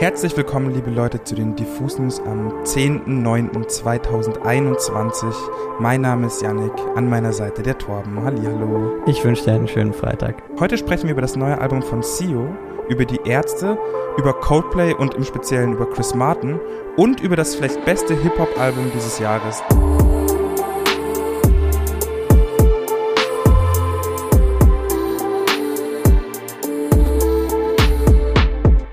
Herzlich willkommen, liebe Leute, zu den Diffus News am 10.09.2021. Mein Name ist Yannick, an meiner Seite der Torben. Hallihallo. Ich wünsche dir einen schönen Freitag. Heute sprechen wir über das neue Album von Sio, über die Ärzte, über Coldplay und im Speziellen über Chris Martin und über das vielleicht beste Hip-Hop-Album dieses Jahres.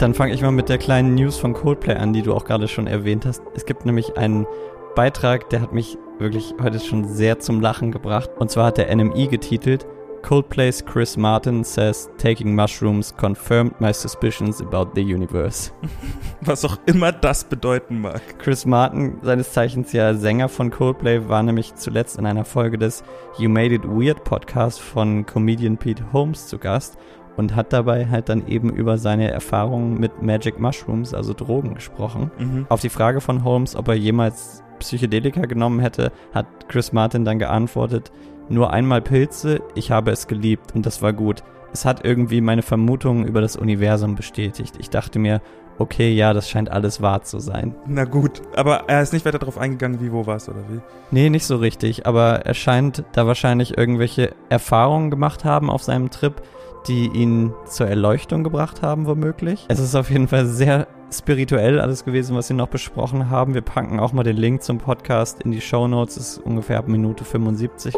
Dann fange ich mal mit der kleinen News von Coldplay an, die du auch gerade schon erwähnt hast. Es gibt nämlich einen Beitrag, der hat mich wirklich heute schon sehr zum Lachen gebracht. Und zwar hat der NMI getitelt Coldplay's Chris Martin says taking mushrooms confirmed my suspicions about the universe. Was auch immer das bedeuten mag. Chris Martin, seines Zeichens ja Sänger von Coldplay, war nämlich zuletzt in einer Folge des You Made It Weird Podcast von Comedian Pete Holmes zu Gast und hat dabei halt dann eben über seine Erfahrungen mit Magic Mushrooms, also Drogen, gesprochen. Mhm. Auf die Frage von Holmes, ob er jemals Psychedelika genommen hätte, hat Chris Martin dann geantwortet, nur einmal Pilze, ich habe es geliebt und das war gut. Es hat irgendwie meine Vermutungen über das Universum bestätigt. Ich dachte mir, okay, ja, das scheint alles wahr zu sein. Na gut, aber er ist nicht weiter darauf eingegangen, wie, wo war es oder wie? Nee, nicht so richtig, aber er scheint da wahrscheinlich irgendwelche Erfahrungen gemacht haben auf seinem Trip, die ihn zur Erleuchtung gebracht haben, womöglich. Es ist auf jeden Fall sehr spirituell alles gewesen, was sie noch besprochen haben. Wir packen auch mal den Link zum Podcast in die Show Notes. ist ungefähr ab Minute 75.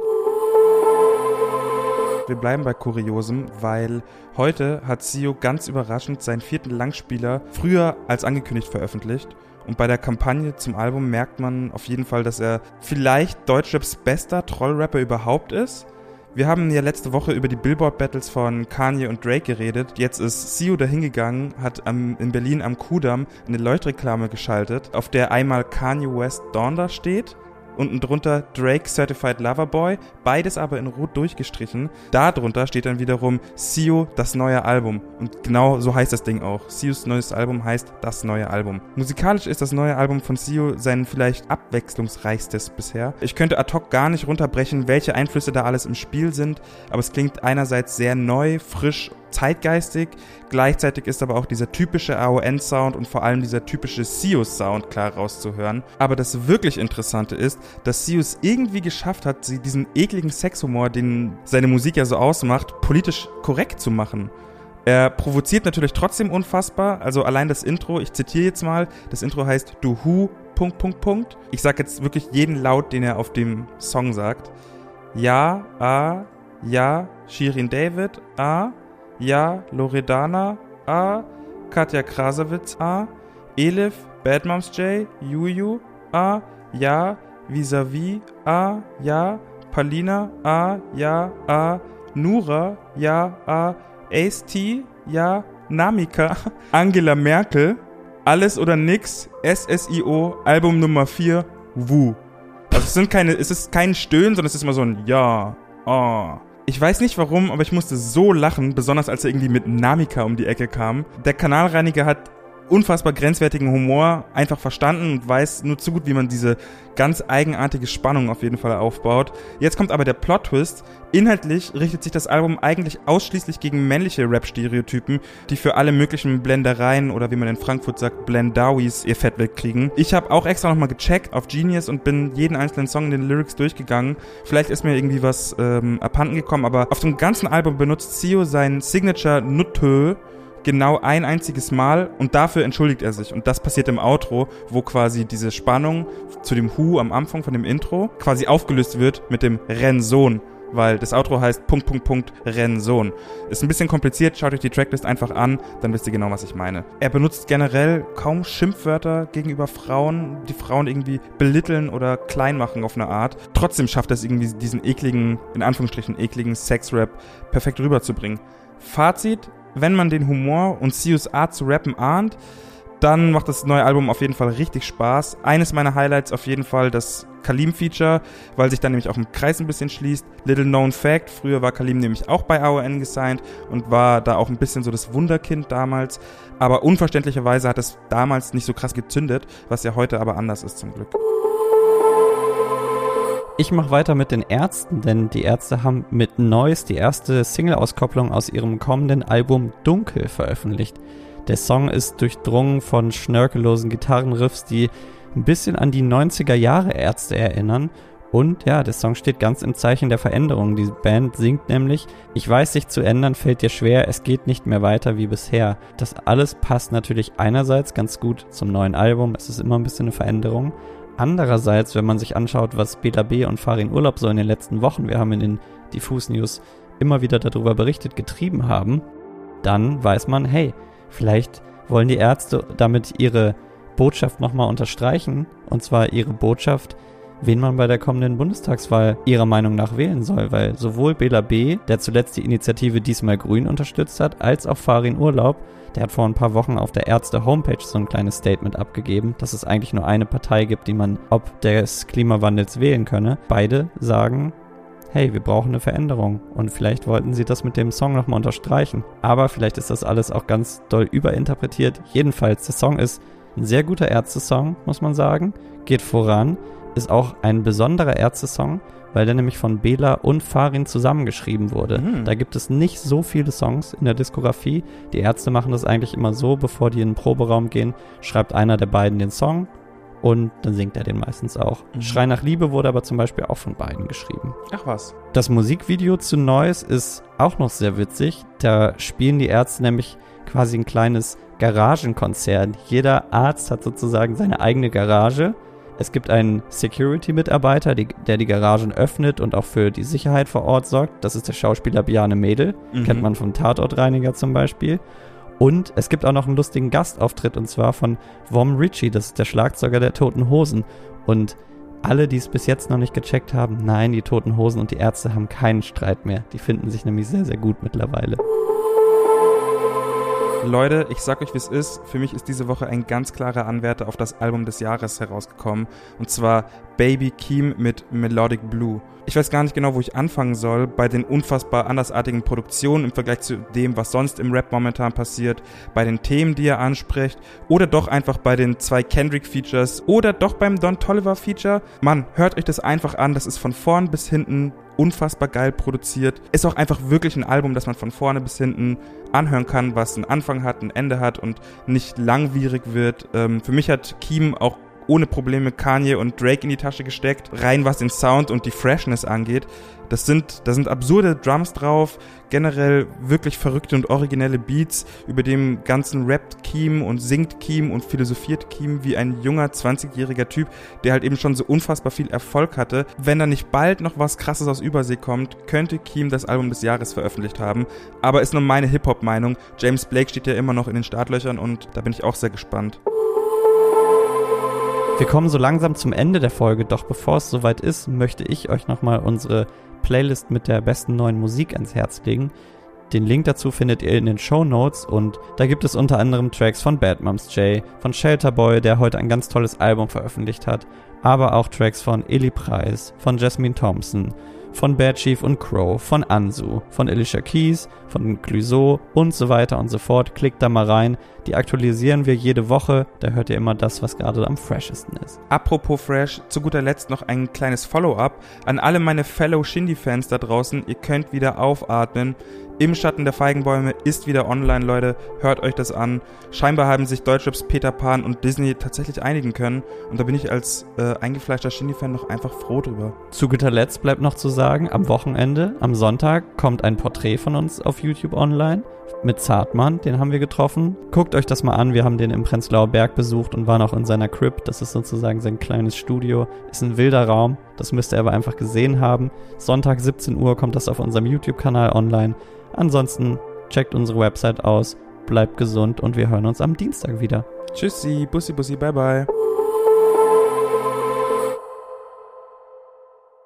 Wir bleiben bei Kuriosem, weil heute hat Sio ganz überraschend seinen vierten Langspieler früher als angekündigt veröffentlicht. Und bei der Kampagne zum Album merkt man auf jeden Fall, dass er vielleicht Deutschraps bester Trollrapper überhaupt ist. Wir haben ja letzte Woche über die Billboard-Battles von Kanye und Drake geredet. Jetzt ist Sio dahingegangen, hat am, in Berlin am Kudamm eine Leuchtreklame geschaltet, auf der einmal Kanye West Donda steht unten drunter Drake Certified Lover Boy, beides aber in rot durchgestrichen. Darunter steht dann wiederum Sio, das neue Album. Und genau so heißt das Ding auch. Sios neues Album heißt das neue Album. Musikalisch ist das neue Album von Sio sein vielleicht abwechslungsreichstes bisher. Ich könnte ad hoc gar nicht runterbrechen, welche Einflüsse da alles im Spiel sind, aber es klingt einerseits sehr neu, frisch zeitgeistig. Gleichzeitig ist aber auch dieser typische AON-Sound und vor allem dieser typische Sius-Sound klar rauszuhören. Aber das wirklich Interessante ist, dass Sius irgendwie geschafft hat, diesen ekligen Sexhumor, den seine Musik ja so ausmacht, politisch korrekt zu machen. Er provoziert natürlich trotzdem unfassbar. Also allein das Intro, ich zitiere jetzt mal, das Intro heißt Du Hu, Punkt, Punkt, Punkt. Ich sag jetzt wirklich jeden Laut, den er auf dem Song sagt. Ja, A, ja, Shirin David, A, ja, Loredana, A, Katja Krasowitz, A, Elif, Bad Moms J, Juju, A, Ja, Visavi, A, Ja, Palina, A, Ja, A, Nura, Ja, A, Ace T, Ja, Namika, Angela Merkel, Alles oder Nix, SSIO, Album Nummer 4, Wu. Also es sind keine, es ist kein Stöhnen, sondern es ist immer so ein Ja, Ah. Ich weiß nicht warum, aber ich musste so lachen, besonders als er irgendwie mit Namika um die Ecke kam. Der Kanalreiniger hat unfassbar grenzwertigen Humor einfach verstanden und weiß nur zu gut, wie man diese ganz eigenartige Spannung auf jeden Fall aufbaut. Jetzt kommt aber der Plot-Twist. Inhaltlich richtet sich das Album eigentlich ausschließlich gegen männliche Rap-Stereotypen, die für alle möglichen Blendereien oder wie man in Frankfurt sagt, Blendawis ihr Fett wegkriegen. Ich habe auch extra nochmal gecheckt auf Genius und bin jeden einzelnen Song in den Lyrics durchgegangen. Vielleicht ist mir irgendwie was ähm, abhanden gekommen, aber auf dem ganzen Album benutzt Sio sein Signature Nuttö genau ein einziges Mal und dafür entschuldigt er sich. Und das passiert im Outro, wo quasi diese Spannung zu dem Hu am Anfang von dem Intro quasi aufgelöst wird mit dem Rennsohn. Weil das Outro heißt Punkt, Punkt, Punkt, Rennsohn. Ist ein bisschen kompliziert, schaut euch die Tracklist einfach an, dann wisst ihr genau, was ich meine. Er benutzt generell kaum Schimpfwörter gegenüber Frauen, die Frauen irgendwie belitteln oder klein machen auf eine Art. Trotzdem schafft er es irgendwie, diesen ekligen, in Anführungsstrichen ekligen Sexrap perfekt rüberzubringen. Fazit, wenn man den Humor und Sius zu rappen ahnt, dann macht das neue Album auf jeden Fall richtig Spaß. Eines meiner Highlights auf jeden Fall das Kalim-Feature, weil sich dann nämlich auch im Kreis ein bisschen schließt. Little Known Fact, früher war Kalim nämlich auch bei AON gesigned und war da auch ein bisschen so das Wunderkind damals. Aber unverständlicherweise hat es damals nicht so krass gezündet, was ja heute aber anders ist zum Glück. Ich mache weiter mit den Ärzten, denn die Ärzte haben mit Noise die erste Single-Auskopplung aus ihrem kommenden Album Dunkel veröffentlicht. Der Song ist durchdrungen von schnörkellosen Gitarrenriffs, die ein bisschen an die 90er Jahre Ärzte erinnern. Und ja, der Song steht ganz im Zeichen der Veränderung. Die Band singt nämlich, ich weiß, sich zu ändern fällt dir schwer, es geht nicht mehr weiter wie bisher. Das alles passt natürlich einerseits ganz gut zum neuen Album, es ist immer ein bisschen eine Veränderung. Andererseits, wenn man sich anschaut, was Bela B. und Farin Urlaub so in den letzten Wochen, wir haben in den Diffus News immer wieder darüber berichtet, getrieben haben, dann weiß man, hey, vielleicht wollen die Ärzte damit ihre Botschaft nochmal unterstreichen. Und zwar ihre Botschaft, wen man bei der kommenden Bundestagswahl ihrer Meinung nach wählen soll, weil sowohl Bela B., der zuletzt die Initiative Diesmal Grün unterstützt hat, als auch Farin Urlaub, der hat vor ein paar Wochen auf der Ärzte-Homepage so ein kleines Statement abgegeben, dass es eigentlich nur eine Partei gibt, die man ob des Klimawandels wählen könne. Beide sagen, hey, wir brauchen eine Veränderung. Und vielleicht wollten sie das mit dem Song nochmal unterstreichen. Aber vielleicht ist das alles auch ganz doll überinterpretiert. Jedenfalls, der Song ist ein sehr guter Ärzte-Song, muss man sagen. Geht voran. Ist auch ein besonderer Ärzte-Song, weil der nämlich von Bela und Farin zusammengeschrieben wurde. Mhm. Da gibt es nicht so viele Songs in der Diskografie. Die Ärzte machen das eigentlich immer so, bevor die in den Proberaum gehen, schreibt einer der beiden den Song und dann singt er den meistens auch. Mhm. Schrei nach Liebe wurde aber zum Beispiel auch von beiden geschrieben. Ach was. Das Musikvideo zu Noise ist auch noch sehr witzig. Da spielen die Ärzte nämlich quasi ein kleines Garagenkonzert. Jeder Arzt hat sozusagen seine eigene Garage. Es gibt einen Security-Mitarbeiter, der die Garagen öffnet und auch für die Sicherheit vor Ort sorgt. Das ist der Schauspieler Biane Mädel. Mhm. Kennt man vom Tatortreiniger zum Beispiel. Und es gibt auch noch einen lustigen Gastauftritt und zwar von Vom Ritchie, das ist der Schlagzeuger der Toten Hosen. Und alle, die es bis jetzt noch nicht gecheckt haben, nein, die Toten Hosen und die Ärzte haben keinen Streit mehr. Die finden sich nämlich sehr, sehr gut mittlerweile. Leute, ich sag euch, wie es ist. Für mich ist diese Woche ein ganz klarer Anwärter auf das Album des Jahres herausgekommen. Und zwar Baby Keem mit Melodic Blue. Ich weiß gar nicht genau, wo ich anfangen soll bei den unfassbar andersartigen Produktionen im Vergleich zu dem, was sonst im Rap momentan passiert, bei den Themen, die er anspricht, oder doch einfach bei den zwei Kendrick-Features oder doch beim Don Tolliver-Feature. Mann, hört euch das einfach an. Das ist von vorn bis hinten unfassbar geil produziert. Ist auch einfach wirklich ein Album, das man von vorne bis hinten anhören kann, was einen Anfang hat, ein Ende hat und nicht langwierig wird. Ähm, für mich hat Kiem auch ohne Probleme Kanye und Drake in die Tasche gesteckt, rein was den Sound und die Freshness angeht. Das sind, da sind absurde Drums drauf, generell wirklich verrückte und originelle Beats, über dem ganzen rappt Keem und singt Keem und philosophiert Keem wie ein junger 20-jähriger Typ, der halt eben schon so unfassbar viel Erfolg hatte. Wenn da nicht bald noch was krasses aus Übersee kommt, könnte Keem das Album des Jahres veröffentlicht haben. Aber ist nur meine Hip-Hop-Meinung. James Blake steht ja immer noch in den Startlöchern und da bin ich auch sehr gespannt. Wir kommen so langsam zum Ende der Folge, doch bevor es soweit ist, möchte ich euch nochmal unsere Playlist mit der besten neuen Musik ans Herz legen. Den Link dazu findet ihr in den Show Notes und da gibt es unter anderem Tracks von Bad Moms J, von Shelterboy, der heute ein ganz tolles Album veröffentlicht hat, aber auch Tracks von Illy Price, von Jasmine Thompson, von Bad Chief und Crow, von Ansu, von Alicia Keys, von Clouseau und so weiter und so fort. Klickt da mal rein. Die aktualisieren wir jede Woche. Da hört ihr immer das, was gerade am freshesten ist. Apropos fresh, zu guter Letzt noch ein kleines Follow-up an alle meine Fellow Shindy-Fans da draußen. Ihr könnt wieder aufatmen. Im Schatten der Feigenbäume ist wieder online, Leute. Hört euch das an. Scheinbar haben sich Deutschraps Peter Pan und Disney tatsächlich einigen können. Und da bin ich als äh, eingefleischter Shindy-Fan noch einfach froh drüber. Zu guter Letzt bleibt noch zu sagen, am Wochenende, am Sonntag, kommt ein Porträt von uns auf YouTube online mit Zartmann. Den haben wir getroffen. Guckt euch das mal an. Wir haben den im Prenzlauer Berg besucht und waren auch in seiner Crib. Das ist sozusagen sein kleines Studio. Ist ein wilder Raum. Das müsst ihr aber einfach gesehen haben. Sonntag 17 Uhr kommt das auf unserem YouTube-Kanal online. Ansonsten checkt unsere Website aus, bleibt gesund und wir hören uns am Dienstag wieder. Tschüssi, Bussi, Bussi, bye, bye.